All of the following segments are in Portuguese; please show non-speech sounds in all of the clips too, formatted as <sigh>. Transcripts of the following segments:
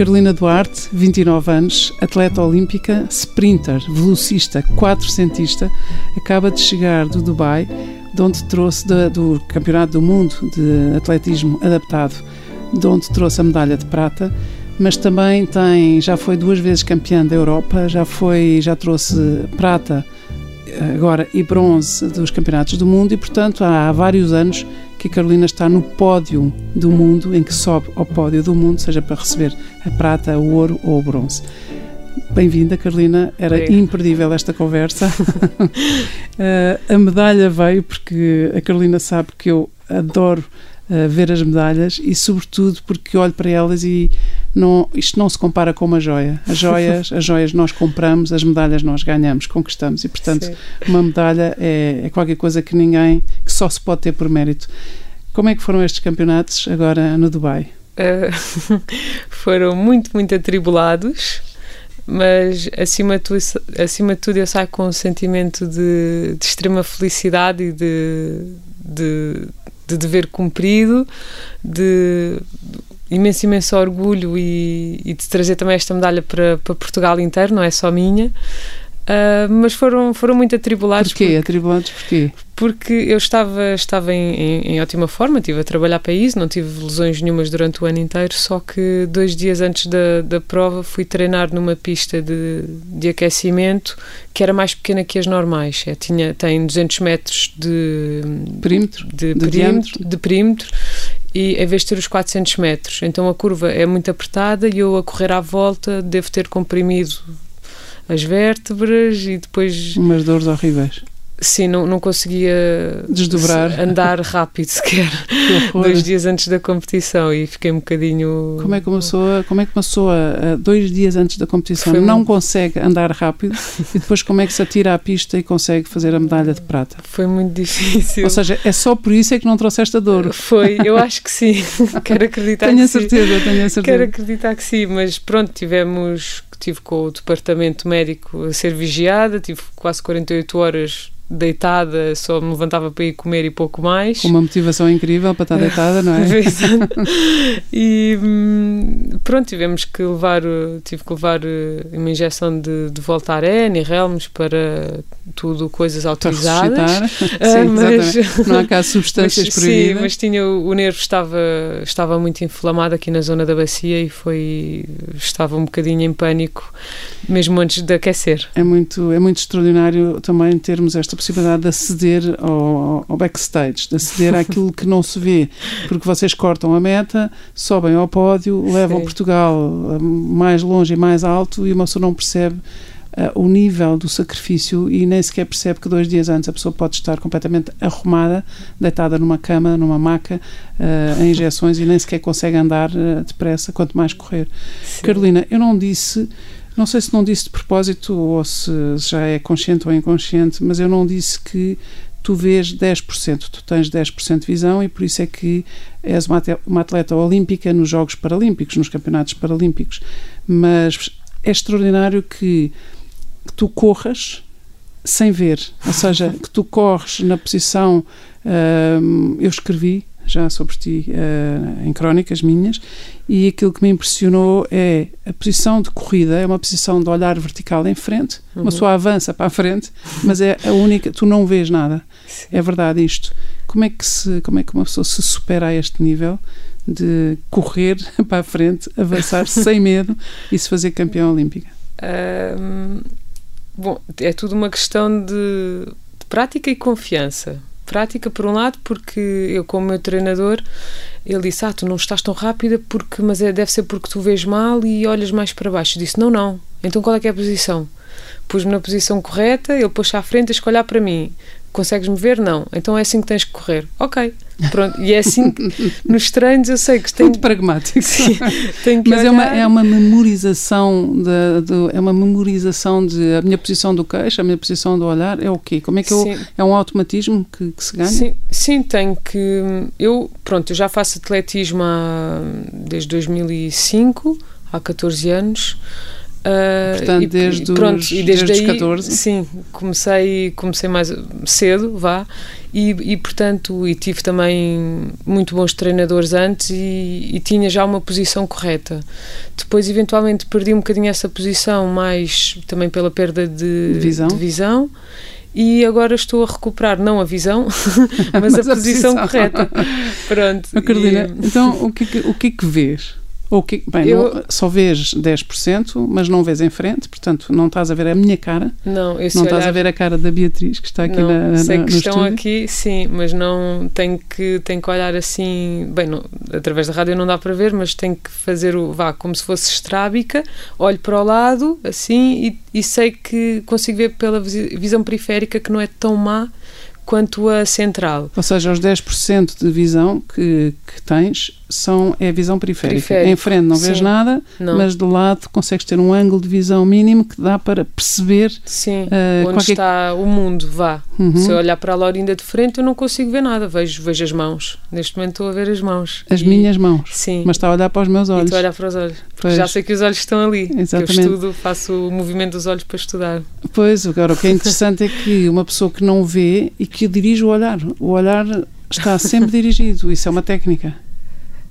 Carolina Duarte, 29 anos, atleta olímpica, sprinter, velocista, quatrocentista, acaba de chegar do Dubai, de onde trouxe do Campeonato do Mundo de Atletismo Adaptado, de onde trouxe a medalha de prata, mas também tem, já foi duas vezes campeã da Europa, já foi, já trouxe prata agora e bronze dos campeonatos do mundo e, portanto, há vários anos que a Carolina está no pódio do mundo, em que sobe ao pódio do mundo, seja para receber a prata, o ouro ou o bronze. Bem-vinda, Carolina. Era imperdível esta conversa. uh, <laughs> a medalha veio porque a Carolina sabe que eu adoro uh, ver as medalhas e, sobretudo, porque olho para elas e não, isto não se compara com uma joia. As <laughs> joias, as joias nós compramos, as medalhas nós ganhamos, conquistamos. E, portanto, Sim. uma medalha é, é, qualquer coisa que ninguém, só se pode ter por mérito. Como é que foram estes campeonatos agora no Dubai? Uh, <laughs> foram muito, muito atribulados, mas acima de, tudo, acima de tudo eu saio com um sentimento de, de extrema felicidade e de, de, de dever cumprido, de imenso, imenso orgulho e, e de trazer também esta medalha para, para Portugal inteiro, não é só minha. Uh, mas foram, foram muito atribulados. Porquê? Porque, atribulados porquê? Porque eu estava, estava em, em, em, ótima forma, estive a trabalhar para isso, não tive lesões nenhumas durante o ano inteiro, só que dois dias antes da, da prova fui treinar numa pista de, de aquecimento que era mais pequena que as normais. É, tinha, tem 200 metros de perímetro, de, de, perímetro, de perímetro e em vez de ter os 400 metros. Então a curva é muito apertada e eu a correr à volta devo ter comprimido as vértebras e depois. Umas dores horríveis. Sim, não, não conseguia desdobrar, andar rápido sequer <laughs> dois dias antes da competição e fiquei um bocadinho. Como é que uma pessoa, como é que uma pessoa dois dias antes da competição Foi não muito... consegue andar rápido e depois como é que se atira à pista e consegue fazer a medalha de prata? Foi muito difícil. Ou seja, é só por isso é que não trouxeste a dor. Foi, eu <laughs> acho que sim. <laughs> Quero acreditar tenho que a certeza, sim. Tenho a certeza. Quero acreditar que sim, mas pronto, tivemos tive com o departamento médico a ser vigiada, tive quase 48 horas deitada, só me levantava para ir comer e pouco mais. Uma motivação incrível para estar <laughs> deitada, não é? <laughs> e hum, pronto, tivemos que levar, tive que levar eh, uma injeção de, de Voltaren e Relmes para tudo coisas autorizadas. Para <laughs> sim, mas, não há cá substâncias mas, proibidas. Sim, mas tinha, o nervo estava, estava muito inflamado aqui na zona da bacia e foi, estava um bocadinho em pânico mesmo antes de aquecer. É muito, é muito extraordinário também termos esta possibilidade de aceder ao, ao backstage, de aceder àquilo que não se vê, porque vocês cortam a meta, sobem ao pódio, levam Sim. Portugal mais longe e mais alto e uma pessoa não percebe Uh, o nível do sacrifício e nem sequer percebe que dois dias antes a pessoa pode estar completamente arrumada, deitada numa cama, numa maca, uh, em injeções e nem sequer consegue andar uh, depressa, quanto mais correr. Sim. Carolina, eu não disse não sei se não disse de propósito ou se já é consciente ou inconsciente, mas eu não disse que tu vês 10%, tu tens 10% de visão e por isso é que és uma atleta olímpica nos Jogos Paralímpicos, nos Campeonatos Paralímpicos. Mas é extraordinário que, tu corras sem ver, ou seja, que tu corres na posição. Hum, eu escrevi já sobre ti uh, em crónicas minhas, e aquilo que me impressionou é a posição de corrida, é uma posição de olhar vertical em frente, uhum. uma pessoa avança para a frente, mas é a única, tu não vês nada. Sim. É verdade isto. Como é, que se, como é que uma pessoa se supera a este nível de correr <laughs> para a frente, avançar <laughs> sem medo e se fazer campeão olímpica? Bom, é tudo uma questão de, de prática e confiança prática, por um lado, porque eu, como meu treinador, ele disse: Ah, tu não estás tão rápida, porque, mas é, deve ser porque tu vês mal e olhas mais para baixo. Eu disse: Não, não. Então qual é que é a posição? pus-me na posição correta, ele pôs-se à frente e escolher para mim. Consegues-me ver? Não. Então é assim que tens que correr. Ok. Pronto. E é assim que <laughs> nos treinos eu sei que tenho. Muito pragmático. <laughs> Sim, tenho Mas é uma, olhar. é uma memorização de, de- é uma memorização de a minha posição do queixo, a minha posição do olhar, é o quê? Como é que eu, Sim. é um automatismo que, que se ganha? Sim, sim, tenho que. Eu, pronto, eu já faço atletismo há, desde 2005, há 14 anos. Ah, Portanto, e- desde pronto, os- e desde, desde os aí, 14? Sim, comecei, comecei mais cedo, vá, e, e portanto, e tive também muito bons treinadores antes e, e tinha já uma posição correta. Depois, eventualmente, perdi um bocadinho essa posição, mais também pela perda de, Visão. de visão. E agora estou a recuperar, não a visão, <laughs> mas, Mas a, a posição, posição. correta. <laughs> Pronto. Oh, Carolina, e- então o é que- o que é que vês? Ou o que, bem, Eu- não- só vês 10%, mas não vês em frente, portanto não estás a ver a minha cara, não, eu não estás olhar- a ver a cara da Beatriz que está aqui não, na, na, sei que estão estúdio. aqui, sim, mas não tenho que, tenho que olhar assim. Bem, não, através da rádio não dá para ver, mas tenho que fazer o. vá, como se fosse estrábica, olho para o lado, assim, e, e sei que consigo ver pela visão periférica que não é tão má quanto a central. Ou seja, os 10% de visão que, que tens são, é visão periférica. Periférico, Em frente não vês sim. nada, Não. mas do lado consegues ter um ângulo de visão mínimo que dá para perceber Sim, eh, onde qualquer está o mundo, vá. Uhum. Se eu olhar para a Laurinda de frente, eu não consigo ver nada. Vejo, vejo as mãos. Neste momento estou a ver as mãos. as E- minhas mãos. Sim. Mas está a olhar para os meus E olhos. estou a olhar para os olhos. Pois. Já sei que os olhos estão ali. Exatamente. eu estudo, faço o movimento dos olhos para estudar. Pois, agora o que é interessante é que uma pessoa que não vê e que dirige o olhar. O olhar está sempre dirigido. Isso é uma técnica.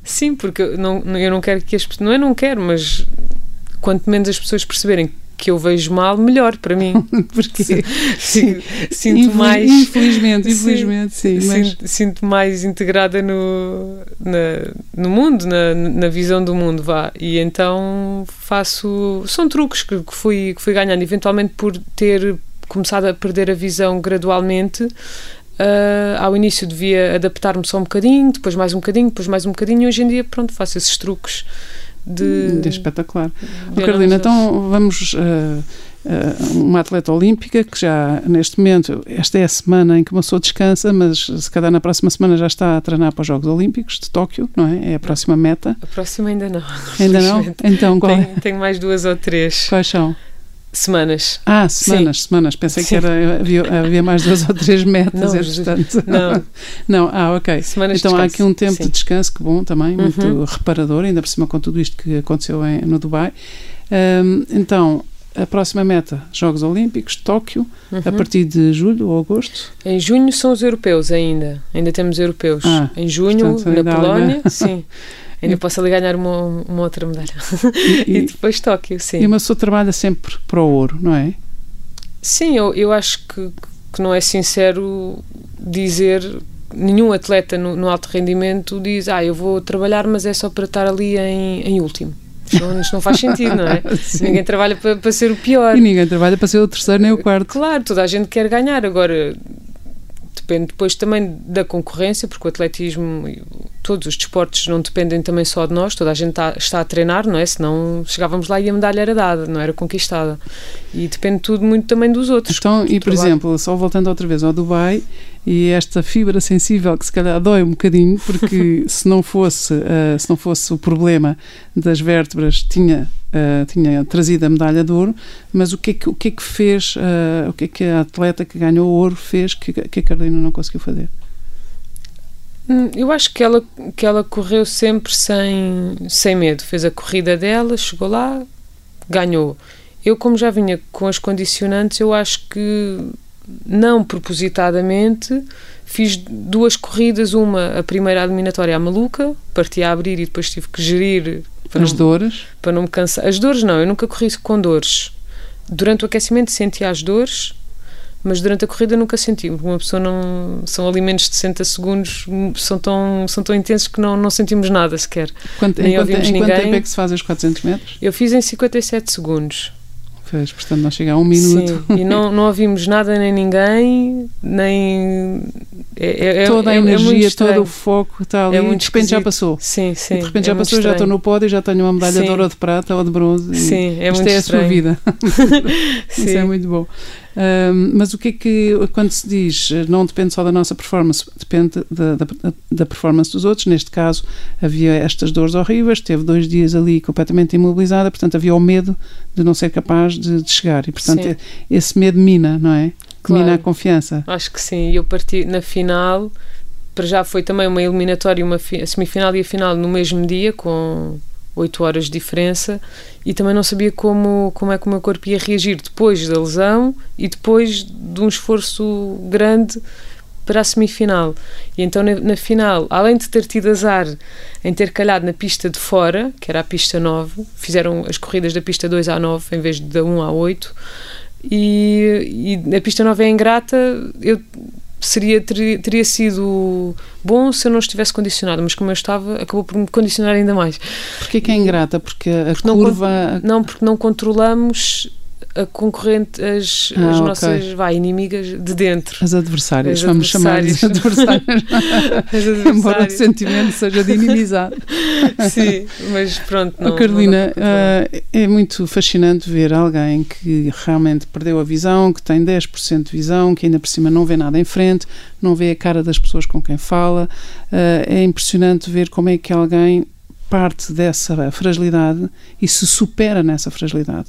Sim, porque eu não, eu não quero que as pessoas. Não é não quero, mas quanto menos as pessoas perceberem que eu vejo mal, melhor para mim. <laughs> Porque Sinto, sinto Infeliz- mais. Infelizmente, Sim. infelizmente, sim. mas- Sinto, sinto mais integrada no, na- no mundo, na, na visão do mundo, vá. E então faço. São truques que, que fui, que fui ganhando, eventualmente por ter começado a perder a visão gradualmente. Ah, ao início devia adaptar-me só um bocadinho, depois mais um bocadinho, depois mais um bocadinho, e hoje em dia, pronto, faço esses truques de. de espetacular. de Ó, Carolina, então vamos. uh, uh, uma atleta olímpica que já neste momento, esta é a semana em que uma pessoa descansa, mas se calhar na próxima semana já está a treinar para os Jogos Olímpicos de Tóquio, não é? É a próxima meta. A próxima ainda não. Ainda não? Então, qual é? Tenho, tenho mais duas ou três quais são? Semanas. Ah, semanas, semanas. Pensei que Sim. era, havia, havia mais duas ou três metas, <laughs> Não, entretanto. <laughs> Não, Não, ah, ok. semanas de Então há aqui um tempo sim. de descanso que bom também, muito Uhum. reparador, ainda por cima com tudo isto que aconteceu em- no Dubai. Ahm, então, a próxima meta, Jogos Olímpicos, Tóquio, a Uhum. partir de julho ou agosto. Em junho são os europeus ainda. Ainda temos europeus. Ah, em junho, portanto, na Polónia, <laughs> sim. Ainda posso ali ganhar uma, uma outra medalha. <laughs> E, E depois Tóquio, sim. e uma pessoa trabalha sempre para o ouro, não é? Sim, eu, eu acho que, que não é sincero dizer. Nenhum atleta no, no alto rendimento diz: Ah, eu vou trabalhar, mas é só para estar ali em, em último. Isto não, isto não faz sentido, não é? <laughs> Sim. Ninguém trabalha para, para ser o pior. E ninguém trabalha para ser o terceiro nem o quarto. Claro, toda a gente quer ganhar. Agora, depende depois também da concorrência, porque o atletismo, e todos os desportos não dependem também só de nós, toda a gente está, está a treinar, não é? Senão chegávamos lá e a medalha era dada, não era conquistada. E depende tudo muito também dos outros. Então, e por trabalho. exemplo, só voltando outra vez ao Dubai e esta fibra sensível que se calhar dói um bocadinho, porque <laughs> se não fosse, eh, se não fosse o problema das vértebras, tinha, eh, tinha trazido a medalha de ouro, mas o que é que, o que, é que fez, eh, o que é que a atleta que ganhou o ouro fez que, que a Carolina não conseguiu fazer? Hum, Eu acho que ela, que ela correu sempre sem, sem medo. Fez a corrida dela, chegou lá, ganhou. Eu, como já vinha com as condicionantes, eu acho que não propositadamente fiz duas corridas. Uma, a primeira eliminatória à maluca, parti a abrir e depois tive que gerir para As não, dores? para não me cansar. As dores não, eu nunca corri com dores. Durante o aquecimento sentia as dores, mas durante a corrida nunca senti, porque uma pessoa não. São alimentos de 60 segundos, são tão, são tão intensos que não, não sentimos nada sequer. Quanto, Nem em quanto, em quanto ninguém. tempo é que se faz os 400 metros? Eu fiz em 57 segundos. Fez, portanto, não chega a um minuto. Sim, e não, não ouvimos nada nem ninguém, nem. é, é, toda a é, energia, todo o foco está ali é muito de repente esquisito. já passou. Sim, sim. E de repente é já passou, já estou estranho. no pódio, já tenho uma medalha Sim. de ouro, ou de prata ou de bronze. Sim, é Isto muito é a estranho. sua vida. <laughs> Isso é muito bom. Mas o que é que, quando se diz eh, não depende só da nossa performance, depende da, da, da performance dos outros. Neste caso, havia estas dores horríveis, teve dois dias ali completamente imobilizada, portanto, havia o medo de não ser capaz de, de chegar. E, portanto, Sim. esse medo mina, não é? Claro. Mina a confiança. Acho que sim. E eu parti na final, para já foi também uma eliminatória, uma fi- a semifinal e a final no mesmo dia, com 8 horas de diferença, e também não sabia como, como é que o meu corpo ia reagir depois da lesão e depois de um esforço grande para a semifinal. E então na, na final, além de ter tido azar em ter calhado na pista de fora, que era a pista 9, fizeram as corridas da pista 2 à 9 em vez de da 1 à 8, e, e a pista 9 é ingrata, eu seria teria, teria sido bom se eu não estivesse condicionado, mas como eu estava, acabou por me condicionar ainda mais. Porquê que é ingrata? Porque a não curva. Não, porque não controlamos a concorrente, as, Ah, as ok. nossas vai, inimigas de dentro. As adversárias, As vamos chamar de adversárias. adversárias, <laughs> As embora o sentimento seja de inimizade. <laughs> Sim, mas pronto. Não, Oh, Carolina, não controlar. ah, é muito fascinante ver alguém que realmente perdeu a visão, que tem 10% de visão, que ainda por cima não vê nada em frente, não vê a cara das pessoas com quem fala. Ah, é impressionante ver como é que alguém parte dessa fragilidade e se supera nessa fragilidade.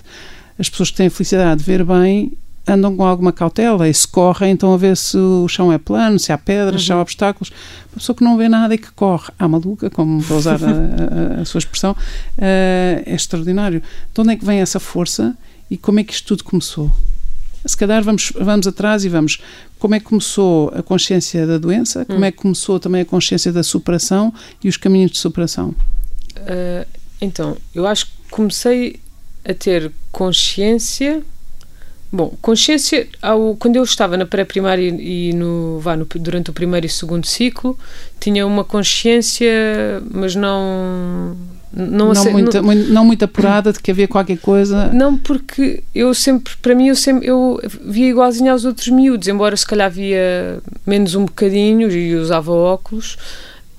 As pessoas que têm a felicidade de ver bem andam com alguma cautela e se correm, então a ver se o chão é plano, se há pedras, se há Uhum. obstáculos. Uma pessoa que não vê nada e que corre, à maluca, como vou usar a, a- a sua expressão, eh, é extraordinário. De onde é que vem essa força e como é que isto tudo começou? Se calhar vamos, vamos atrás e vamos. Como é que começou a consciência da doença? Como Hum. é que começou também a consciência da superação e os caminhos de superação? Ah, então, eu acho que comecei a ter consciência. Bom, consciência ao, quando eu estava na pré-primária e no, vá, no, durante o primeiro e segundo ciclo, tinha uma consciência, mas não. Não, Não, ace- muito, muito- não muito apurada de que havia qualquer coisa. Não, porque eu sempre, para mim, eu sempre eu via igualzinho aos outros miúdos, embora se calhar via menos um bocadinho e usava óculos.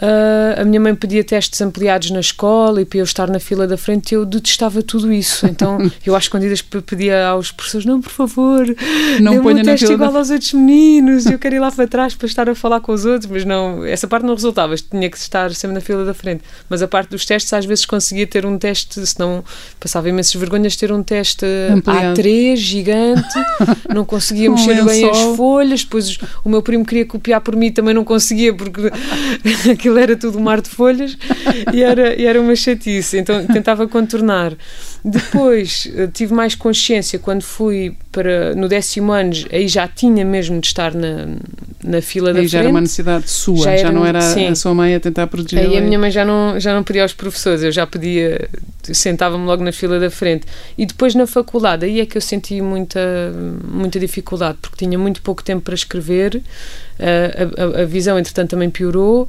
Ah, a minha mãe pedia testes ampliados na escola e para eu estar na fila da frente eu detestava tudo isso. Então <laughs> eu às escondidas pe- pedia aos professores: não, por favor, Não ponha um na teste fila da igual aos outros meninos. Eu quero ir lá para trás para estar a falar com os outros, mas não, essa parte não resultava. Tinha que estar sempre na fila da frente. Mas a parte dos testes, às vezes conseguia ter um teste, senão passava imensas vergonhas ter um teste Ampliado. A3 gigante, <laughs> não conseguia Um mexer bem lençol. as folhas. Depois o meu primo queria copiar por mim, também não conseguia, porque <laughs> aquilo era tudo um mar de folhas e era, e era uma chatice. Então tentava contornar. Depois eh, tive mais consciência quando fui para no décimo ano, aí já tinha mesmo de estar na, na fila da Aí já frente. era uma necessidade sua, Já já, era não um- era sim. a sua mãe a tentar proteger. Aí a minha mãe já não, já não pedia aos professores, eu já pedia, sentava-me logo na fila da frente. E depois na faculdade, aí é que eu senti muita, muita dificuldade, porque tinha muito pouco tempo para escrever, a, a- a visão entretanto também piorou.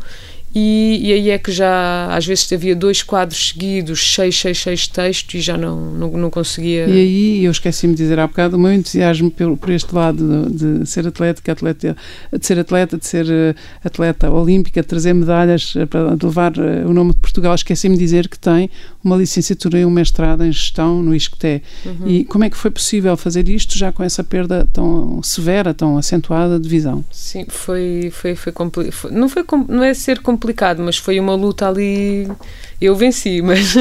E, e aí é que já às vezes havia dois quadros seguidos, seis, seis, seis textos e já não, não, não conseguia. E aí, eu esqueci-me de dizer há bocado, o meu entusiasmo por, por este lado de, de ser atlética, atleta, de ser atleta, de ser eh, atleta olímpica, de trazer medalhas, eh, para levar eh, o nome de Portugal, esqueci-me de dizer que tem uma licenciatura e um mestrado em gestão no ISCTE. Uhum. E como é que foi possível fazer isto já com essa perda tão severa, tão acentuada de visão? Sim, foi, foi, foi, não foi não é ser complicado, mas foi uma luta ali. Eu venci, mas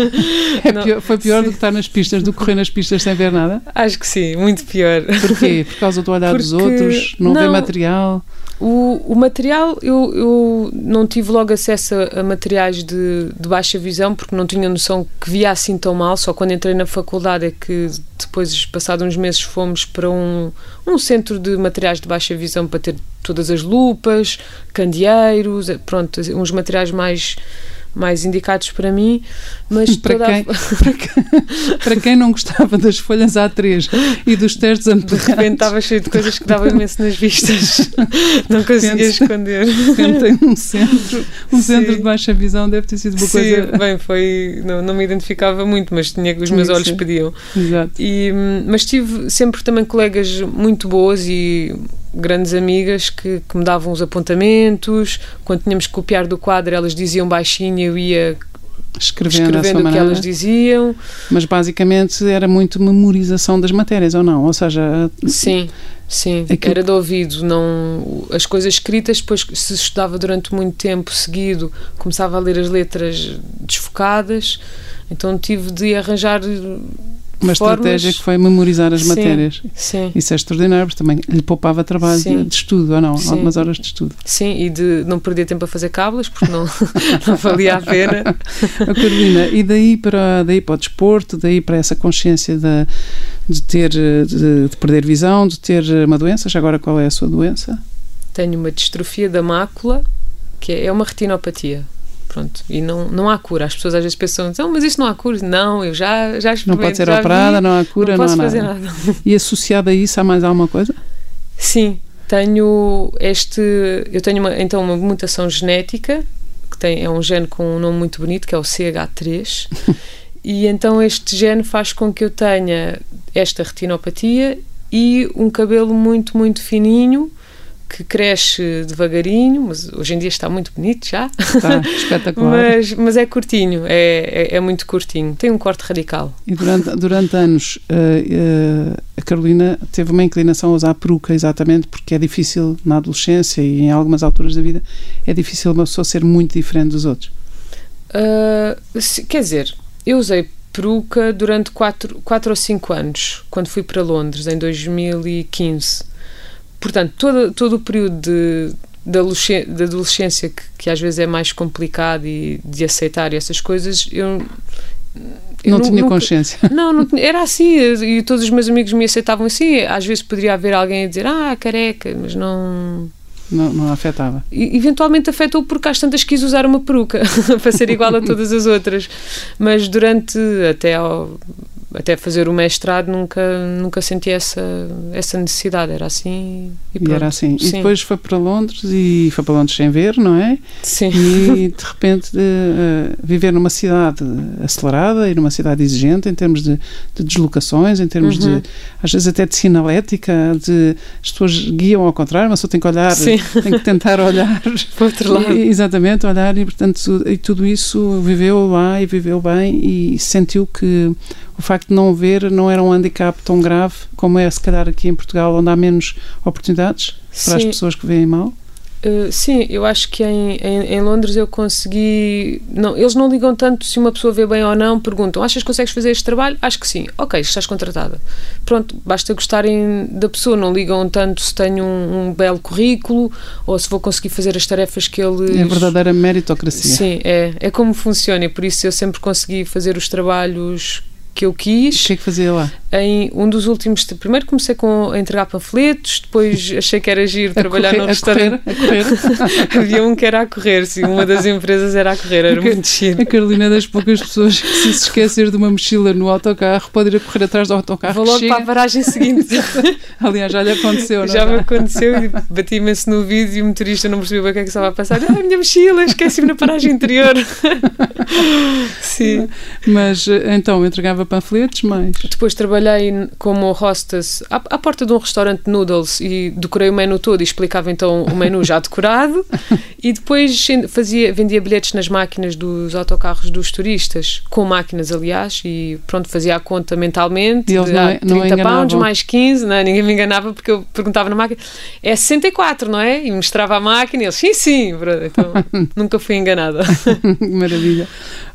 É <laughs> pior- foi pior sim. do que estar nas pistas, do que correr nas pistas sem ver nada? acho que sim, muito pior. Porquê? Por causa do olhar dos Porque- outros? Não, ver não. material? O, o material, eu, eu não tive logo acesso a, a materiais de, de baixa visão, porque não tinha noção que via assim tão mal. Só quando entrei na faculdade é que depois, passados uns meses, fomos para um, um centro de materiais de baixa visão para ter todas as lupas, candeeiros, eh, pronto, uns materiais mais mais indicados para mim, mas Para toda a- quem, <laughs> para, quem, quem não gostava das folhas A3 e dos testes de repente ampliados, estava cheio de coisas que davam imenso nas vistas, <laughs> não conseguia esconder. tem um centro, um Sim. centro de baixa visão, deve ter sido uma Sim, coisa. bem, foi. Não, não me identificava muito, mas tinha os meus que olhos pediam. Exato. E, hum, mas tive sempre também colegas muito boas e grandes amigas que, que me davam os apontamentos. Quando tínhamos que copiar do quadro, elas diziam baixinho e eu ia Escrevendo, escrevendo o que maneira. elas diziam. Mas basicamente era muito memorização das matérias, ou não? Ou seja, Sim, sim. Aquilo- Era de ouvido. Não, as coisas escritas, depois, se estudava durante muito tempo seguido, começava a ler as letras desfocadas. Então tive de arranjar uma formas. estratégia que foi memorizar as Sim. matérias. Sim, Isso é extraordinário, porque também lhe poupava trabalho Sim. de, estudo, ou não? Sim. Algumas horas de estudo. sim, e de não perder tempo a fazer cábulas, porque não, <laughs> não valia a pena. <laughs> Ó, Carolina, e daí para, daí para o desporto, daí para essa consciência de, de ter, de, de perder visão, de ter uma doença, já agora qual é a sua doença? Tenho uma distrofia da mácula, que é uma retinopatia. Pronto, e não, não há cura. As pessoas às vezes pensam, não, mas isso não há cura. Não, eu já, já Não pode ser operada, vi, não há cura, não não, posso há fazer nada. nada. <laughs> E associado a isso há mais alguma coisa? Sim, tenho este. Eu tenho uma, então uma mutação genética, que tem, é um gene com um nome muito bonito, que é o CH3. <laughs> e então este gene faz com que eu tenha esta retinopatia e um cabelo muito, muito fininho, que cresce devagarinho, mas hoje em dia está muito bonito já. Está espetacular. <laughs> Mas, mas é curtinho, é, é, é muito curtinho. Tem um corte radical. E durante, durante anos eh, eh, a Carolina teve uma inclinação a usar peruca, exatamente porque é difícil na adolescência e em algumas alturas da vida é difícil uma pessoa ser muito diferente dos outros. Ah, se- quer dizer, eu usei peruca durante 4 quatro ou 5 anos, quando fui para Londres, em 2015. Portanto, todo, todo o período de, de, adolescência, que, que às vezes é mais complicado e de aceitar essas coisas, eu. eu não tinha consciência. <laughs> Não, não era assim, e todos os meus amigos me aceitavam assim. Às vezes poderia haver alguém a dizer, ah, careca, mas não. Não, não afetava. E, eventualmente afetou porque às tantas quis usar uma peruca <laughs> para ser igual a todas as outras. Mas durante até ao, até fazer o mestrado nunca nunca senti essa essa necessidade. Era assim e E pronto. era assim. E Sim. depois foi para Londres e foi para Londres sem ver, não é? Sim. E de repente eh, viver numa cidade acelerada e numa cidade exigente em termos de, de deslocações, em termos Uhum. de, às vezes até de sinalética, de as pessoas guiam ao contrário, mas só tem que olhar, Sim. tem que tentar olhar. <laughs> Para outro lado. E- Exatamente, olhar e portanto e tudo isso viveu lá e viveu bem e sentiu que o facto de não ver não era um handicap tão grave como é se calhar aqui em Portugal onde há menos oportunidades para as Sim. pessoas que veem mal. Uh, sim, eu acho que em, em, em Londres eu consegui. Não, eles não ligam tanto se uma pessoa vê bem ou não, perguntam: achas que consegues fazer este trabalho? Acho que sim. Ok, estás contratada. Pronto, basta gostarem da pessoa, não ligam tanto se tenho um, um belo currículo ou se vou conseguir fazer as tarefas que eles. É a verdadeira meritocracia. Sim, é, é como funciona e por isso eu sempre consegui fazer os trabalhos que eu O quis. que é que fazia lá? Em um dos últimos. Primeiro comecei com, a entregar panfletos, depois <laughs> achei que era giro trabalhar a num correr, restaurante. A correr, a <laughs> correr. Havia um que era a correr, sim, uma das empresas era a correr, era muito giro. A Carolina é das poucas pessoas que se se esquecer de uma mochila no autocarro pode ir a correr atrás do autocarro. Vou logo Chega. para a paragem seguinte. <laughs> Aliás, já lhe aconteceu, não Já me aconteceu e bati imenso no vídeo e o motorista não percebeu bem o que é que estava a passar. Ah, a minha mochila, esqueci-me na paragem interior. Sim. Mas eh, então entregava panfletos, mas Depois trabalhei como hostess à, à porta de um restaurante de noodles e decorei o menu todo e explicava então o menu já <laughs> decorado e depois fazia, vendia bilhetes nas máquinas dos autocarros dos turistas, com máquinas aliás, e pronto, fazia a conta mentalmente, E eles de, não- ah, não 30 pounds mais 15, não, é? ninguém me enganava porque eu perguntava na máquina, é 64, não é? E mostrava a máquina e eles, sim, sim, então <laughs> nunca fui enganada. <laughs> maravilha.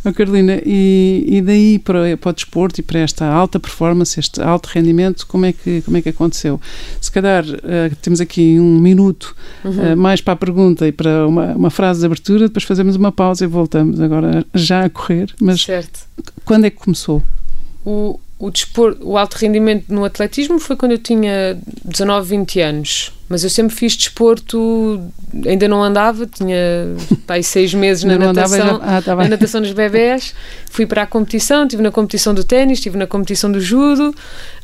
Oh, Carolina, e, e daí para, para o desporto e para esta alta performance, este alto rendimento, como é que, como é que aconteceu? Se calhar eh, temos aqui um minuto Uhum. eh, mais para a pergunta e para uma, uma frase de abertura, depois fazemos uma pausa e voltamos agora já a correr. Mas certo. quando é que começou? O, o, desporto, o alto rendimento no atletismo foi quando eu tinha 19, 20 anos. Mas eu sempre fiz desporto, ainda não andava, tinha aí seis meses na natação. já- ah, tá na natação dos bebés, fui para a competição, estive na competição do ténis, estive na competição do judo,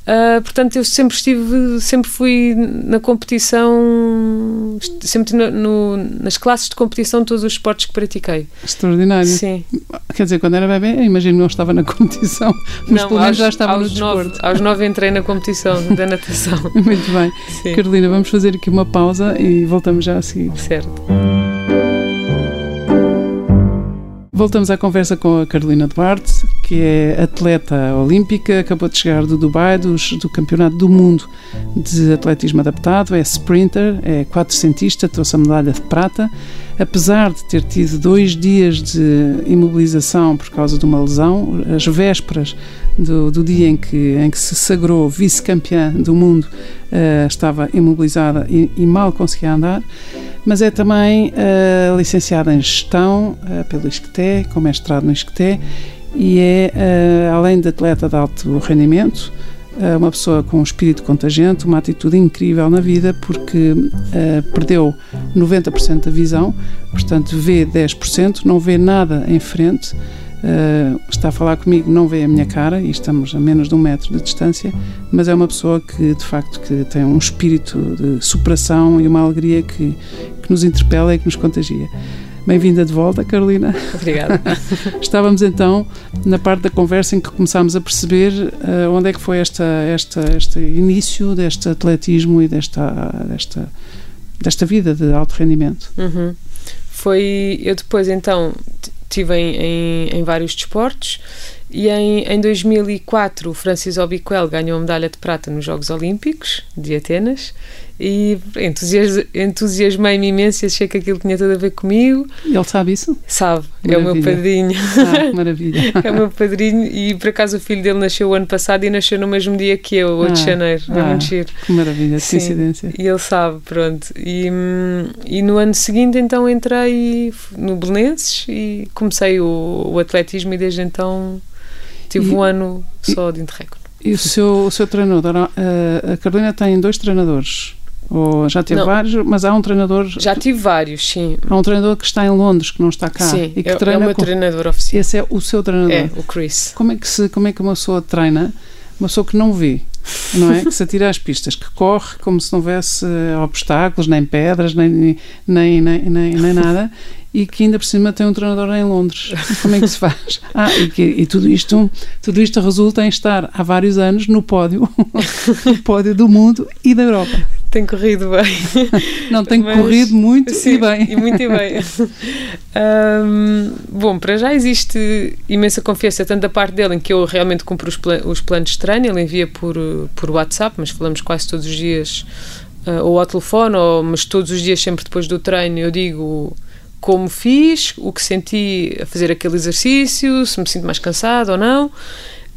ah, portanto eu sempre estive, sempre fui na competição sempre no, no, nas classes de competição todos os esportes que pratiquei. Extraordinário. Sim. Quer dizer, quando era bebê, imagino que não estava na competição, mas Não, pelo menos aos- já estava no aos nove, desporto. aos nove entrei na competição da natação. <laughs> Muito bem. Sim. Carolina, vamos fazer aqui uma pausa e voltamos já a seguir. Certo. Voltamos à conversa com a Carolina Duarte, que é atleta olímpica, acabou de chegar do Dubai, dos, do Campeonato do Mundo de Atletismo Adaptado, é sprinter, é quatrocentista, trouxe a medalha de prata. Apesar de ter tido dois dias de imobilização por causa de uma lesão, as vésperas do, do dia em que, em que se sagrou vice-campeã do mundo, eh, estava imobilizada e, e mal conseguia andar mas é também eh, licenciada em Gestão eh, pelo ISCTE, com mestrado no ISCTE, e é, eh, além de atleta de alto rendimento, eh, uma pessoa com um espírito contagiante, uma atitude incrível na vida, porque eh, perdeu 90% da visão, portanto vê 10%, não vê nada em frente, eh, está a falar comigo, não vê a minha cara, e estamos a menos de um metro de distância, mas é uma pessoa que de facto que tem um espírito de superação e uma alegria que, que nos interpela e que nos contagia. Bem-vinda de volta, Carolina. <laughs> Obrigada. <laughs> Estávamos então na parte da conversa em que começámos a perceber eh, onde é que foi esta, esta, este início deste atletismo e desta, desta, desta vida de alto rendimento. Uhum. Foi. Eu depois então estive em, em, em vários desportos e em, em 2004 o Francis Obiquel ganhou a medalha de prata nos Jogos Olímpicos de Atenas e entusias- entusiasmei-me imenso e achei que aquilo tinha tudo a ver comigo. Ele sabe isso? Sabe, é o meu Maravilha. padrinho. Ah, maravilha. <laughs> É o meu padrinho e por acaso o filho dele nasceu o ano passado e nasceu no mesmo dia que eu, 8 de Ah, janeiro. é ah. muito giro. Que maravilha, Sim. coincidência. E ele sabe, pronto. E, e no ano seguinte, então, entrei no Belenenses e comecei o, o atletismo e desde então tive E- um ano só de interregno. E o seu, o seu treinador, a Carolina tem dois treinadores, ou já teve Não. vários, mas há um treinador, Já tive vários, sim. há um treinador que está em Londres, que não está cá, sim, e que é, é o treina meu com, treinador oficial. esse é o seu treinador. É, o Chris. Como é que se, como é que uma pessoa treina, uma pessoa que não vê, não é? Que se atira às pistas, que corre como se não houvesse eh, obstáculos, nem pedras, nem, nem, nem, nem, nem nada, e que ainda por cima tem um treinador em Londres. Como é que se faz? Ah, e, que, e tudo isto, tudo isto resulta em estar há vários anos no pódio, <laughs> no pódio do mundo e da Europa. Tem corrido bem. Não tem Mas- corrido muito Sim, e bem. E muito bem. <laughs> Hum, bom, para já existe imensa confiança, tanto da parte dele, em que eu realmente cumpro os, pla- os planos de treino, ele envia por, por WhatsApp, mas falamos quase todos os dias, uh, ou ao telefone, ou, mas todos os dias, sempre depois do treino, eu digo como fiz, o que senti a fazer aquele exercício, se me sinto mais cansado ou não.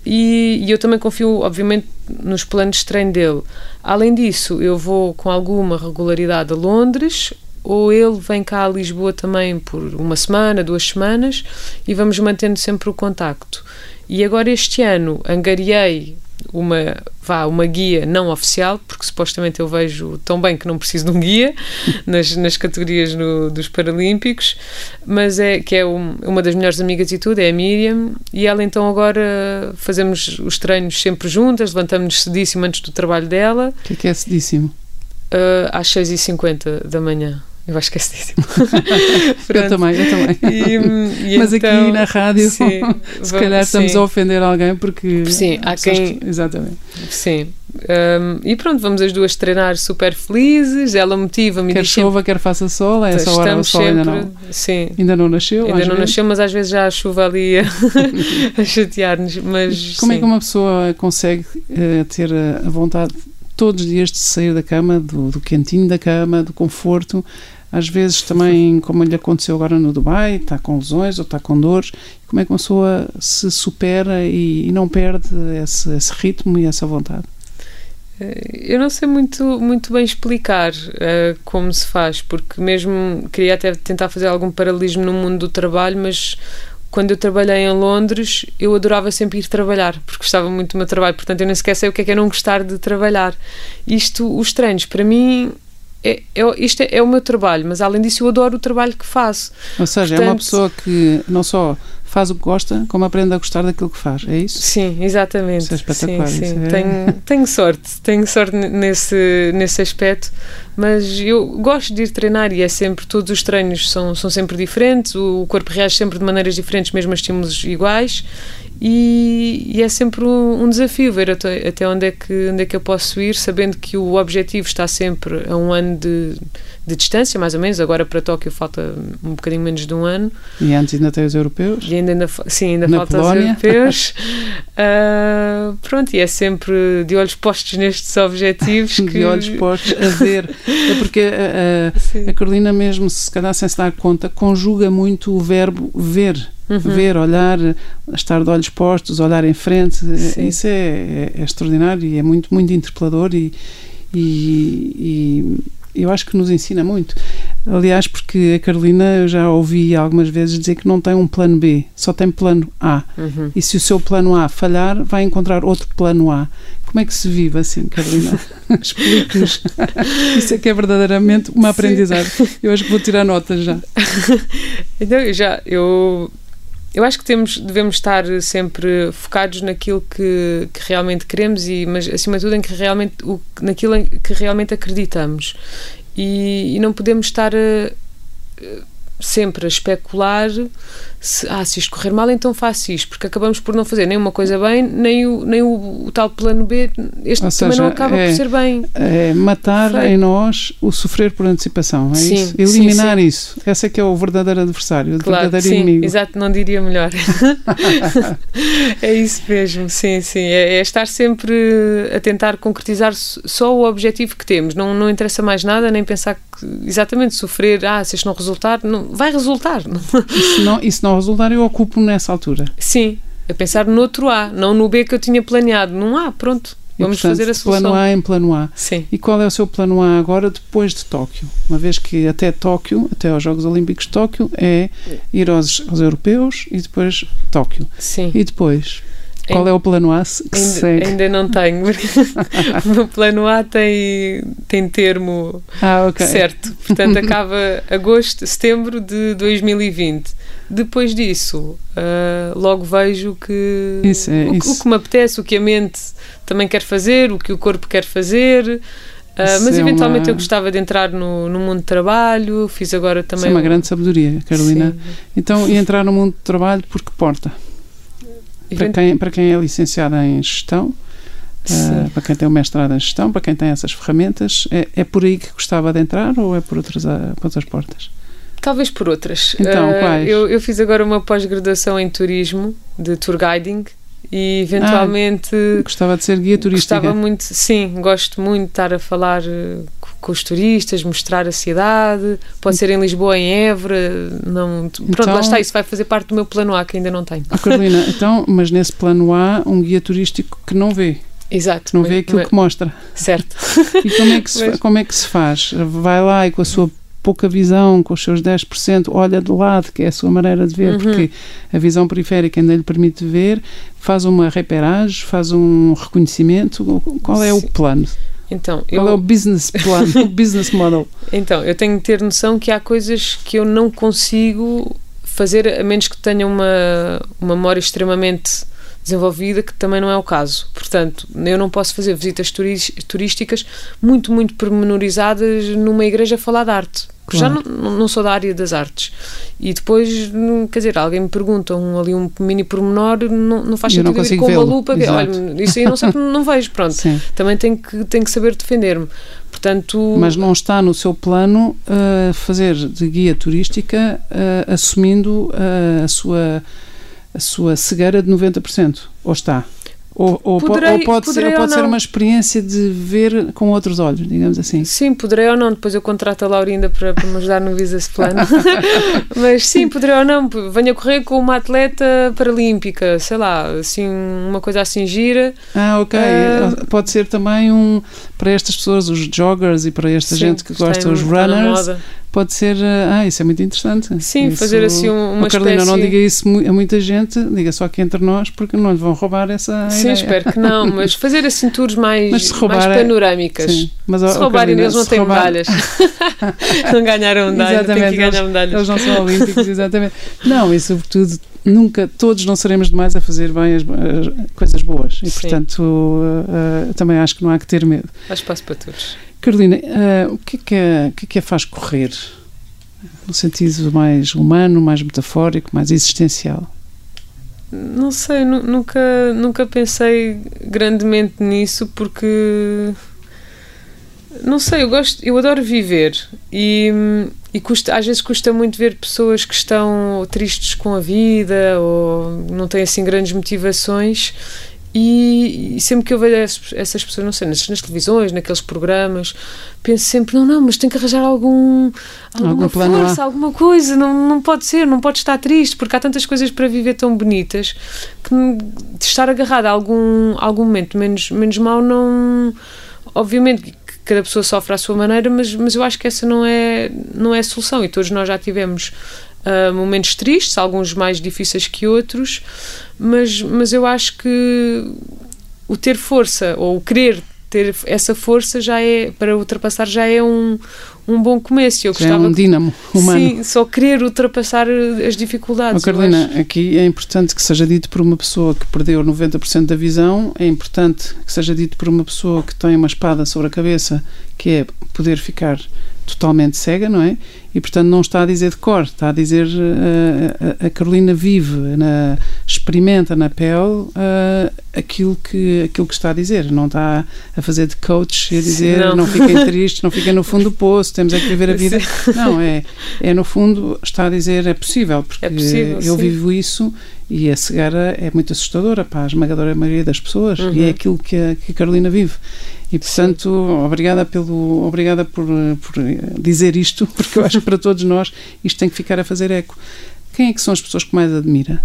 E, e eu também confio, obviamente, nos planos de treino dele. Além disso, eu vou com alguma regularidade a Londres, ou ele vem cá a Lisboa também por uma semana, duas semanas, e vamos mantendo sempre o contacto. E agora este ano angariei uma, vá, uma guia não oficial, porque supostamente eu vejo tão bem que não preciso de um guia <laughs> nas, nas categorias no- dos Paralímpicos, mas é que é um- uma das melhores amigas e tudo, é a Miriam, e ela então agora fazemos os treinos sempre juntas, levantamos-nos cedíssimo antes do trabalho dela, O que é que é cedíssimo? uh, às 6h50 da manhã. Eu acho que é cedíssimo. Eu também, eu também. E, <laughs> e Mas aqui então, na rádio, sim, <laughs> se vamos- calhar estamos sim. a ofender alguém porque. Sim, há quem- que- Exatamente. Sim. Um, e pronto, vamos as duas treinar super felizes. Ela motiva-me Quer diz sempre. chova, quer faça sol, a essa hora o sol sempre. ainda não, Sim. ainda não nasceu. Ainda não vezes. nasceu, mas às vezes já a chuva ali a, <laughs> a chatear-nos. Mas Como é sim. que uma pessoa consegue eh, ter a vontade todos os dias de sair da cama, do, do quentinho da cama, do conforto? Às vezes também, como lhe aconteceu agora no Dubai, está com lesões ou está com dores. Como é que uma pessoa se supera e, e não perde esse, esse ritmo e essa vontade? Eh, Eu não sei muito, muito bem explicar eh, como se faz, porque mesmo queria até tentar fazer algum paralelismo no mundo do trabalho, mas quando eu trabalhei em Londres, eu adorava sempre ir trabalhar, porque gostava muito do meu trabalho, portanto eu nem sequer sei o que é que é não gostar de trabalhar. Isto, os treinos, para mim, é, é- isto é, é o meu trabalho, mas além disso eu adoro o trabalho que faço. Ou seja, é uma Portanto- pessoa que não só faz o que gosta, como aprende a gostar daquilo que faz, é isso? Sim, exatamente. Isso é espetacular. Sim, sim. É... Tenho, tenho sorte, tenho sorte nesse, nesse aspecto, mas eu gosto de ir treinar e é sempre, todos os treinos são, são sempre diferentes, o corpo reage sempre de maneiras diferentes, mesmo a estímulos iguais, e, e, é sempre um, um desafio ver até, até, onde, é que, onde é que eu posso ir, sabendo que o objetivo está sempre a um ano de, de distância, mais ou menos. Agora para Tóquio falta um bocadinho menos de um ano. E antes ainda tem os europeus? E ainda, ainda sim, ainda Na falta Polónia. os europeus. uh, <laughs> pronto, e é sempre de olhos postos nestes objetivos. <laughs> que... De olhos postos a ver. É porque a, a, <laughs> a Carolina, mesmo se calhar sem se dar conta, conjuga muito o verbo ver Uhum. ver, olhar, estar de olhos postos, olhar em frente, Sim. isso é, é, é, extraordinário e é muito, muito interpelador e, e, e, eu acho que nos ensina muito. Aliás, porque a Carolina eu já ouvi algumas vezes dizer que não tem um plano B, só tem plano A. Uhum. E se o seu plano A falhar, vai encontrar outro plano A. Como é que se vive assim, Carolina? <laughs> Explique-nos. Isso é que é verdadeiramente uma aprendizagem. Eu acho que vou tirar notas já. <laughs> então, já, eu eu acho que temos, devemos estar sempre focados naquilo que, que realmente queremos, e, mas acima de tudo em que realmente, o, naquilo em que realmente acreditamos. E, e não podemos estar a, sempre a especular se, ah, se isto correr mal, então faço isto, porque acabamos por não fazer nem uma coisa bem, nem o, nem o, o tal plano B, este Ou também seja, não acaba é, por ser bem. É matar em nós o sofrer por antecipação, é sim, isso? Eliminar sim, sim. isso. Esse é que é o verdadeiro adversário, o claro, verdadeiro sim, inimigo. Exato, não diria melhor. <laughs> é isso mesmo, sim, sim. É, é, estar sempre a tentar concretizar só o objetivo que temos. Não, não interessa mais nada, nem pensar que exatamente sofrer, ah, se isto não resultar, não, vai resultar. <laughs> E se não, e se não resultar, eu ocupo nessa altura. Sim, a pensar no outro A, não no B que eu tinha planeado. Num A, pronto. Vamos e, portanto, fazer a solução. Plano A em plano A. Sim. E qual é o seu plano A agora depois de Tóquio? Uma vez que até Tóquio, até aos Jogos Olímpicos de Tóquio, é ir aos, aos europeus e depois Tóquio. Sim. E depois? Qual é o plano A que ainda, segue? Ainda não tenho. <laughs> o plano A tem, tem termo ah, okay. certo. Portanto, acaba agosto, setembro de 2020. Depois disso, uh, logo vejo que isso é, o, isso. o, que me apetece, o que a mente também quer fazer, o que o corpo quer fazer. Uh, mas é eventualmente uma... eu gostava de entrar no, no mundo de trabalho, fiz agora também. Isso é uma um... grande sabedoria, Carolina. Sim. Então, e entrar no mundo de trabalho por que porta? Para quem, para quem é licenciado em gestão, uh, para quem tem o mestrado em gestão, para quem tem essas ferramentas, é, é por aí que gostava de entrar ou é por outras, uh, por outras portas? Talvez por outras. Então, uh, quais? Eu, eu fiz agora uma pós-graduação em turismo, de tour guiding, e eventualmente. Ah, gostava de ser guia turística. Gostava muito, sim, gosto muito de estar a falar com os turistas, mostrar a cidade. Pode ser em Lisboa, em Évora. Não, pronto, Então- lá está, isso vai fazer parte do meu plano A, que ainda não tenho. Oh, Carolina, <laughs> então, mas nesse plano há um guia turístico que não vê, Exato. não vê aquilo mas- que mostra. Certo. E como é que se, <laughs> Mas- como é que se faz? Vai lá e com a sua pouca visão, com os seus 10%, olha de lado, que é a sua maneira de ver, Uhum. porque a visão periférica ainda lhe permite ver, faz uma reperagem, faz um reconhecimento. Qual é o Sim. plano? Então, Qual é o eu, business plan, <laughs> o business model? então, eu tenho que ter noção que há coisas que eu não consigo fazer a menos que tenha uma, uma memória extremamente desenvolvida, que também não é o caso. Portanto, eu não posso fazer visitas turísticas muito, muito pormenorizadas numa igreja a falar de arte. Porque Claro. já não, não sou da área das artes. E depois, hum, quer dizer, alguém me pergunta um, ali um mini pormenor, não, não faz Eu não sentido eu ir com uma lupa. Olha, isso aí não sei, <laughs> não vejo. Pronto. Sim. Também tenho que, tenho que saber defender-me. Portanto, Mas não está no seu plano uh, fazer de guia turística uh, assumindo uh, a, sua, a sua cegueira de 90%? Ou está? Ou, ou, po- Poderei- ou pode, ser, ou pode ou ser uma experiência de ver com outros olhos, digamos assim? Sim, poderei ou não. Depois eu contrato a Laurinda para, para me ajudar no Visa Plano. <laughs> Mas sim, poderei ou não. Venho a correr com uma atleta paralímpica, sei lá, assim, uma coisa assim gira. Ah, ok. Ah. Pode ser também um para estas pessoas, os joggers e para esta Sim, gente que gosta, os runners, pode ser. eh, Ah, isso é muito interessante. Sim, Isso- fazer assim um- uma Oh, Carolina, não espécie- diga isso a muita gente, diga só aqui entre nós, porque não lhe vão roubar essa Sim, ideia. espero que não, mas <laughs> fazer assim tours mais, Mas roubar mais é- panorâmicas. Sim, mas, Se roubarem Carolina, eles não têm roubar- medalhas. <laughs> não ganharam medalha, têm que ganhar medalhas. Eles não são olímpicos, exatamente. Não, e sobretudo, nunca, todos não seremos demais a fazer bem as, as coisas boas. E, Sim. portanto, uh, uh, também acho que não há que ter medo. Há espaço para todos. Carolina, uh, o, que é que é, o que é que a faz correr? No sentido mais humano, mais metafórico, mais existencial? Não sei, nu- nunca, nunca pensei grandemente nisso porque não sei, eu gosto, eu adoro viver e, e custa, às vezes custa muito ver pessoas que estão tristes com a vida ou não têm assim grandes motivações e, e sempre que eu vejo essas, pessoas, não sei, nas, nas televisões, naqueles programas, penso sempre, não, não, mas tem que arranjar algum alguma força, A. alguma coisa, não, não pode ser, não pode estar triste, porque há tantas coisas para viver tão bonitas que de estar agarrado a algum, algum momento menos, menos mau não obviamente cada pessoa sofre à sua maneira, mas, mas eu acho que essa não é, não é a solução. E todos nós já tivemos ah, momentos tristes, alguns mais difíceis que outros, mas, mas eu acho que o ter força ou o querer ter essa força já é para ultrapassar já é um, um bom começo. Eu Já é gostava um dínamo humano. Sim, só querer ultrapassar as dificuldades. Oh, eu Carolina, aqui é importante que seja dito por uma pessoa que perdeu 90% da visão, é importante que seja dito por uma pessoa que tem uma espada sobre a cabeça, que é poder ficar totalmente cega, não é? E portanto não está a dizer de cor, está a dizer eh, a, a Carolina vive, na, experimenta na pele eh, aquilo, que, aquilo que está a dizer, não está a fazer de coach e a dizer não. não. fiquem <laughs> tristes, não fiquem no fundo do poço, temos é que viver a vida. Não, é, é no fundo está a dizer é possível, porque É possível, eu sim. vivo isso e a cegueira é muito assustadora para a esmagadora maioria das pessoas Uhum. e é aquilo que a, que a Carolina vive. E portanto, obrigada pelo obrigada por, por dizer isto, <laughs> porque eu acho que para todos nós isto tem que ficar a fazer eco. Quem é que são as pessoas que mais admira?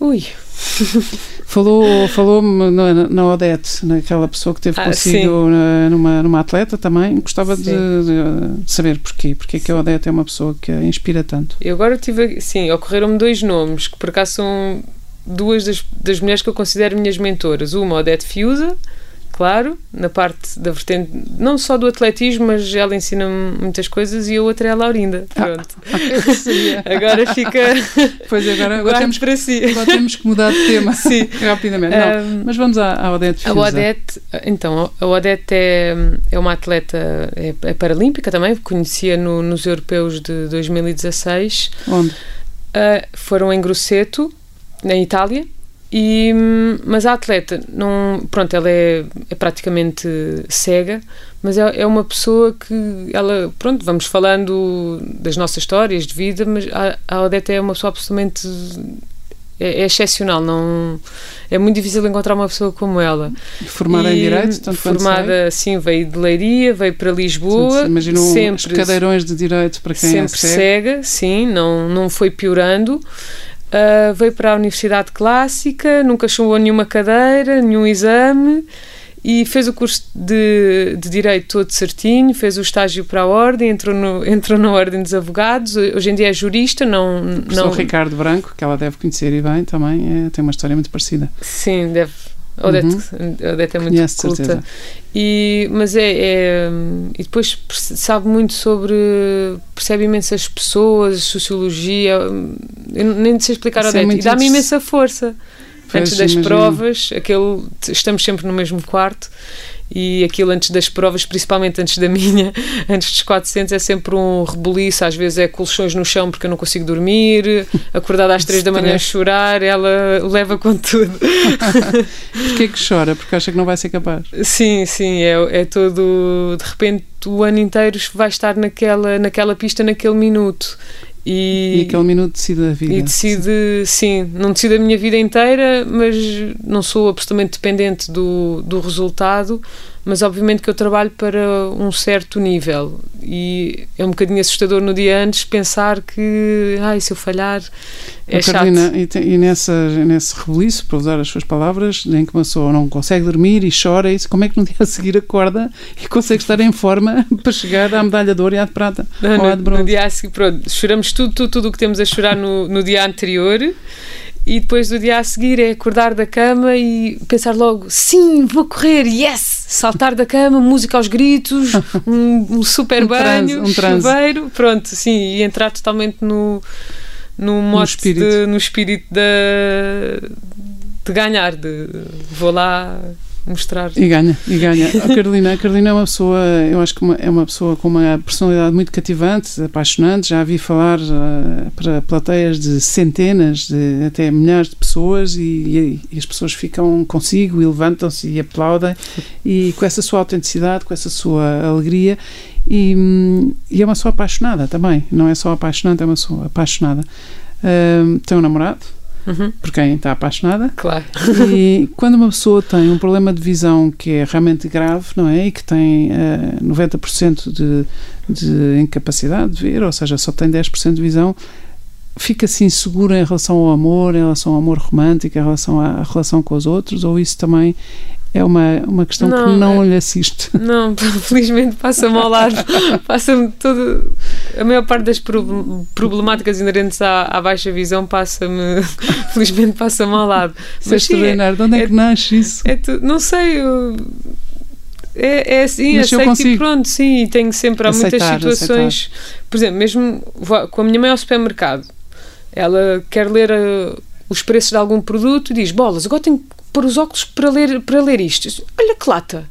Ui, <laughs> Falou, falou-me na, na Odete, naquela pessoa que teve Ah, consigo na- numa, numa atleta também. Gostava de, Sim. de- saber porquê. Porque é que a Odete é uma pessoa que a inspira tanto. eu agora tive. Sim, ocorreram-me dois nomes que por acaso são duas das, das mulheres que eu considero minhas mentoras. Uma, Odete Fiusa, claro, na parte da vertente, não só do atletismo, mas ela ensina-me muitas coisas, e a outra é a Laurinda. Pronto. <laughs> Agora fica. Pois agora, agora, temos, para si. agora temos que mudar de tema <laughs> Sim. <laughs> rapidamente. Não, Ahm, mas vamos à, à Odete A. Odete, então, a Odete é, é uma atleta é, é paralímpica também, conhecia no- nos europeus de 2016. Onde? Uh, foram em Grosseto, na Itália, e, mas a atleta, não, pronto, ela é, é praticamente cega, mas é, é uma pessoa que ela, pronto, vamos falando das nossas histórias de vida, mas a, a Odete é uma pessoa absolutamente é, é excepcional, não é muito difícil encontrar uma pessoa como ela. Formada em E Direito, tanto formada, sim, veio de Leiria, veio para Lisboa, os sempre cadeirões de Direito para quem é sempre cego. cega, sim, não, não foi piorando. Ah, veio para a Universidade Clássica, nunca chumbou nenhuma cadeira, nenhum exame e fez o curso de, de Direito todo certinho, fez o estágio para a Ordem, entrou, no, <laughs> entrou na Ordem dos Advogados, hoje em dia é jurista, não... O não Ricardo Branco, que ela deve conhecer e bem também, é- tem uma história muito parecida. Sim, deve... Odete, Odete é muito de culta. certeza. E, mas é, é- E depois sabe muito sobre. Percebe imensas pessoas, sociologia. Eu nem sei explicar Isso é Odete. muito e dá-me imensa força. Pois, antes das imagino. provas, aquele, estamos sempre no mesmo quarto e aquilo antes das provas, principalmente antes da minha, <laughs> antes dos 400, é sempre um rebuliço. Às vezes é colchões no chão porque eu não consigo dormir, <laughs> acordada às 3 da manhã a chorar, ela leva com tudo. <laughs> Porquê que chora? Porque acha que não vai ser capaz. Sim, sim, é, é todo. De repente, o ano inteiro vai estar naquela, naquela pista, naquele minuto. E, E, aquele minuto decide a vida. e decide, sim, não decide a minha vida inteira, mas não sou absolutamente dependente do, do resultado, mas obviamente que eu trabalho para um certo nível. E é um bocadinho assustador no dia antes pensar que ai, se eu falhar é oh, Carolina, e, e, nessa, nesse rebuliço, para usar as suas palavras, em que uma pessoa não consegue dormir e chora, e como é que no dia a seguir acorda e consegue estar em forma <laughs> para chegar à medalha de ouro e à de prata? Não, no, no, dia a seguir, pronto, choramos tudo, tudo, tudo o que temos a chorar no, no dia anterior e depois do dia a seguir é acordar da cama e pensar logo: sim, vou correr, yes! Saltar da cama, música aos gritos, <laughs> um, um super um banho, um chuveiro, pronto, sim, e entrar totalmente no, no modo no espírito, de, no espírito de, de ganhar, de vou lá mostrar. E ganha, e ganha. A Carolina, a Carolina é uma pessoa, eu acho que uma, é uma pessoa com uma personalidade muito cativante, apaixonante. Já a vi falar uh, para plateias de centenas, de até milhares de pessoas e, e, as pessoas ficam consigo e levantam-se e aplaudem. E com essa sua autenticidade, com essa sua alegria. E, e é uma pessoa apaixonada também. Não é só apaixonante, é uma pessoa apaixonada. Uh, tem um namorado uhum. por quem está apaixonada. Claro. E quando uma pessoa tem um problema de visão que é realmente grave, não é? E que tem uh, eh, 90% de, de incapacidade de ver, ou seja, só tem 10% de visão, fica-se insegura em relação ao amor, em relação ao amor romântico, em relação à relação com os outros, ou isso também é uma, uma questão não, que não é, lhe assiste. <laughs> Não, felizmente passa-me ao lado, <laughs> passa-me todo. A maior parte das problemáticas inerentes à, à baixa visão passa-me, <laughs> felizmente passa-me ao lado. É Mas, é extraordinário, de onde é, é que nasce isso? É não sei, eu, é, é assim, Mas aceito e pronto, sim, e tenho sempre, há aceitar, muitas situações, aceitar. por exemplo, mesmo com a minha mãe ao supermercado, ela quer ler uh, os preços de algum produto e diz, bolas, agora tenho pôr os óculos para ler, para ler isto. Olha que lata!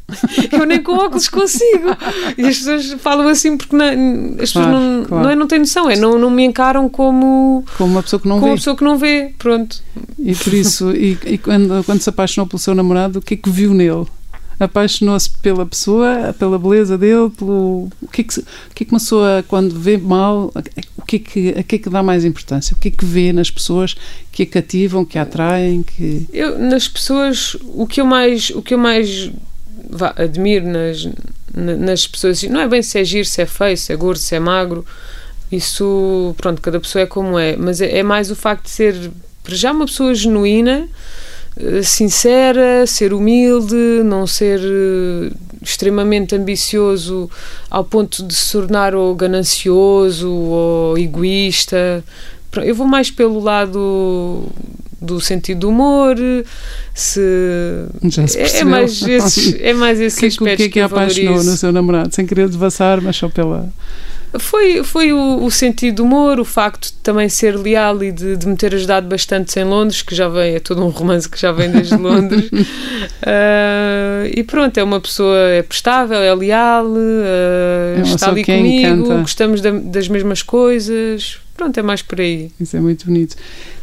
Eu nem com óculos consigo. E as pessoas falam assim porque não, as pessoas não, claro. não, é, não têm noção, é não, não me encaram como, como uma pessoa que não como vê. uma pessoa que não vê. Pronto. E por isso, e, e quando, quando se apaixonou pelo seu namorado, o que é que viu nele? Apaixonou-se pela pessoa, pela beleza dele, pelo o que é que, o que, é que uma pessoa quando vê mal, o que é que a que é que dá mais importância? O que é que vê nas pessoas que a cativam, que a atraem, que eu nas pessoas o que eu mais o que eu mais vá, admiro nas nas pessoas não é bem se é giro, se é feio, se é gordo, se é magro. Isso, pronto, cada pessoa é como é, mas é, é mais o facto de ser já uma pessoa genuína sincera, ser humilde, não ser eh, extremamente ambicioso ao ponto de se tornar ou ganancioso ou egoísta. Eu vou mais pelo lado do sentido do humor, se, se é, é, mais esses, <laughs> é mais esse aspecto que, que, que, que apaixonou no seu namorado, sem querer devasar, mas só pela foi, foi o, o, sentido do humor, o facto de também ser leal e de, de, me ter ajudado bastante em Londres, que já vem, é todo um romance que já vem desde <laughs> Londres. uh, e pronto, é uma pessoa é prestável, é leal, uh, é está ali comigo, encanta. gostamos da, das mesmas coisas. Pronto, é mais por aí. Isso é muito bonito.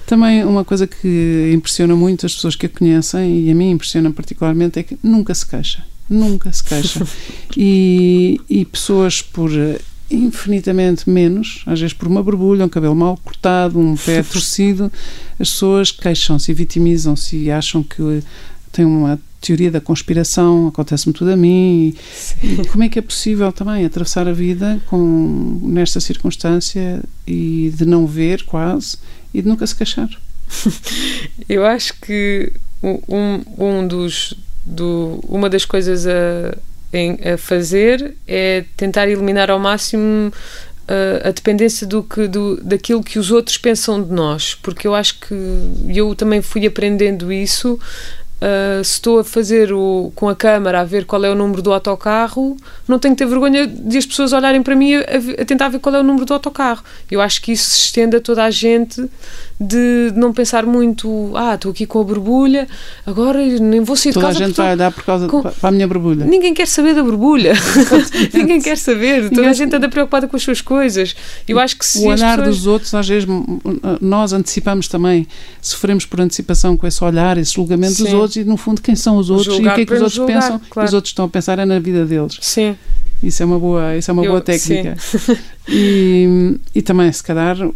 Também uma coisa que impressiona muito as pessoas que a conhecem, e a mim impressiona particularmente, é que nunca se queixa. Nunca se queixa. <laughs> e, e pessoas por infinitamente menos, às vezes por uma borbulha, um cabelo mal cortado, um pé <laughs> torcido, as pessoas queixam-se e vitimizam-se e acham que têm uma teoria da conspiração, acontece-me tudo a mim. E, como é que é possível também atravessar a vida com nesta circunstância e de não ver quase e de nunca se queixar? <laughs> Eu acho que um, um dos do, uma das coisas a em, a fazer é tentar eliminar ao máximo uh, a dependência do que, do, daquilo que os outros pensam de nós, porque eu acho que eu também fui aprendendo isso Uh, se estou a fazer o, com a câmara a ver qual é o número do autocarro, não tenho que ter vergonha de as pessoas olharem para mim a, a, tentar ver qual é o número do autocarro. Eu acho que isso se estende a toda a gente de, não pensar muito, ah, estou aqui com a borbulha, agora nem vou sair toda de casa. Toda a gente vai olhar por causa com... para a minha borbulha. Ninguém quer saber da borbulha. <laughs> Ninguém quer saber. Toda a gente anda preocupada com as suas coisas. Eu acho que se o olhar pessoas... dos outros, às vezes, nós antecipamos também, sofremos por antecipação com esse olhar, esse julgamento Sim. dos outros outros e, no fundo, quem são os outros Julgar e o que é que os outros julgar, pensam. Claro. Os outros estão a pensar é na vida deles. Sim. Isso é uma boa, isso é uma Eu, boa técnica. E, e também, se calhar, uh,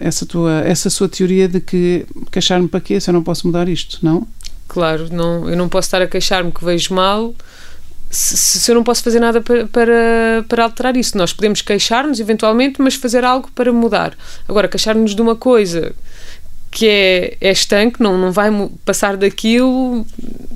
essa, tua, essa sua teoria de que queixar-me para quê se eu não posso mudar isto, não? Claro, não, eu não posso estar a queixar-me que vejo mal se, se, eu não posso fazer nada para, para, para alterar isso, nós podemos queixar-nos eventualmente, mas fazer algo para mudar. Agora, queixar-nos de uma coisa que é, é estanque, não, não vai passar daquilo,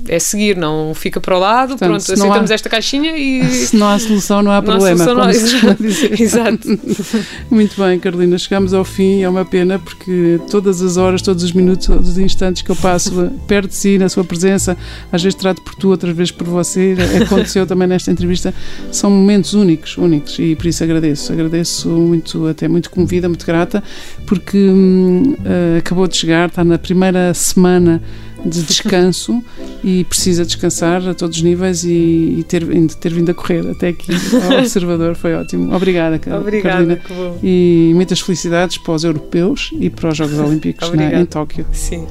é seguir, não fica para o lado, Portanto, pronto, aceitamos há, esta caixinha e. <laughs> Se não há solução, não há não problema. Há solução, não, <laughs> exato, exato. <laughs> Muito bem, Carolina, chegamos ao fim, é uma pena porque todas as horas, todos os minutos, todos os instantes que eu passo perto de si, na sua presença, às vezes trato por tu, outras vezes por você, aconteceu também nesta entrevista, são momentos únicos, únicos, e por isso agradeço, agradeço muito, até muito comovida, muito grata, porque hum, uh, acabou de chegar, está na primeira semana de descanso <laughs> e precisa descansar a todos os níveis e, e ter, ter vindo a correr até aqui ao <laughs> Observador foi ótimo. Obrigada, Obrigada, Carolina. E muitas felicidades para os europeus e para os Jogos <laughs> Olímpicos na, em Tóquio. Sim.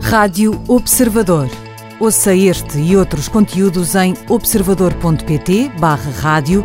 Rádio Observador. Ouça este e outros conteúdos em observador.pt/barra rádio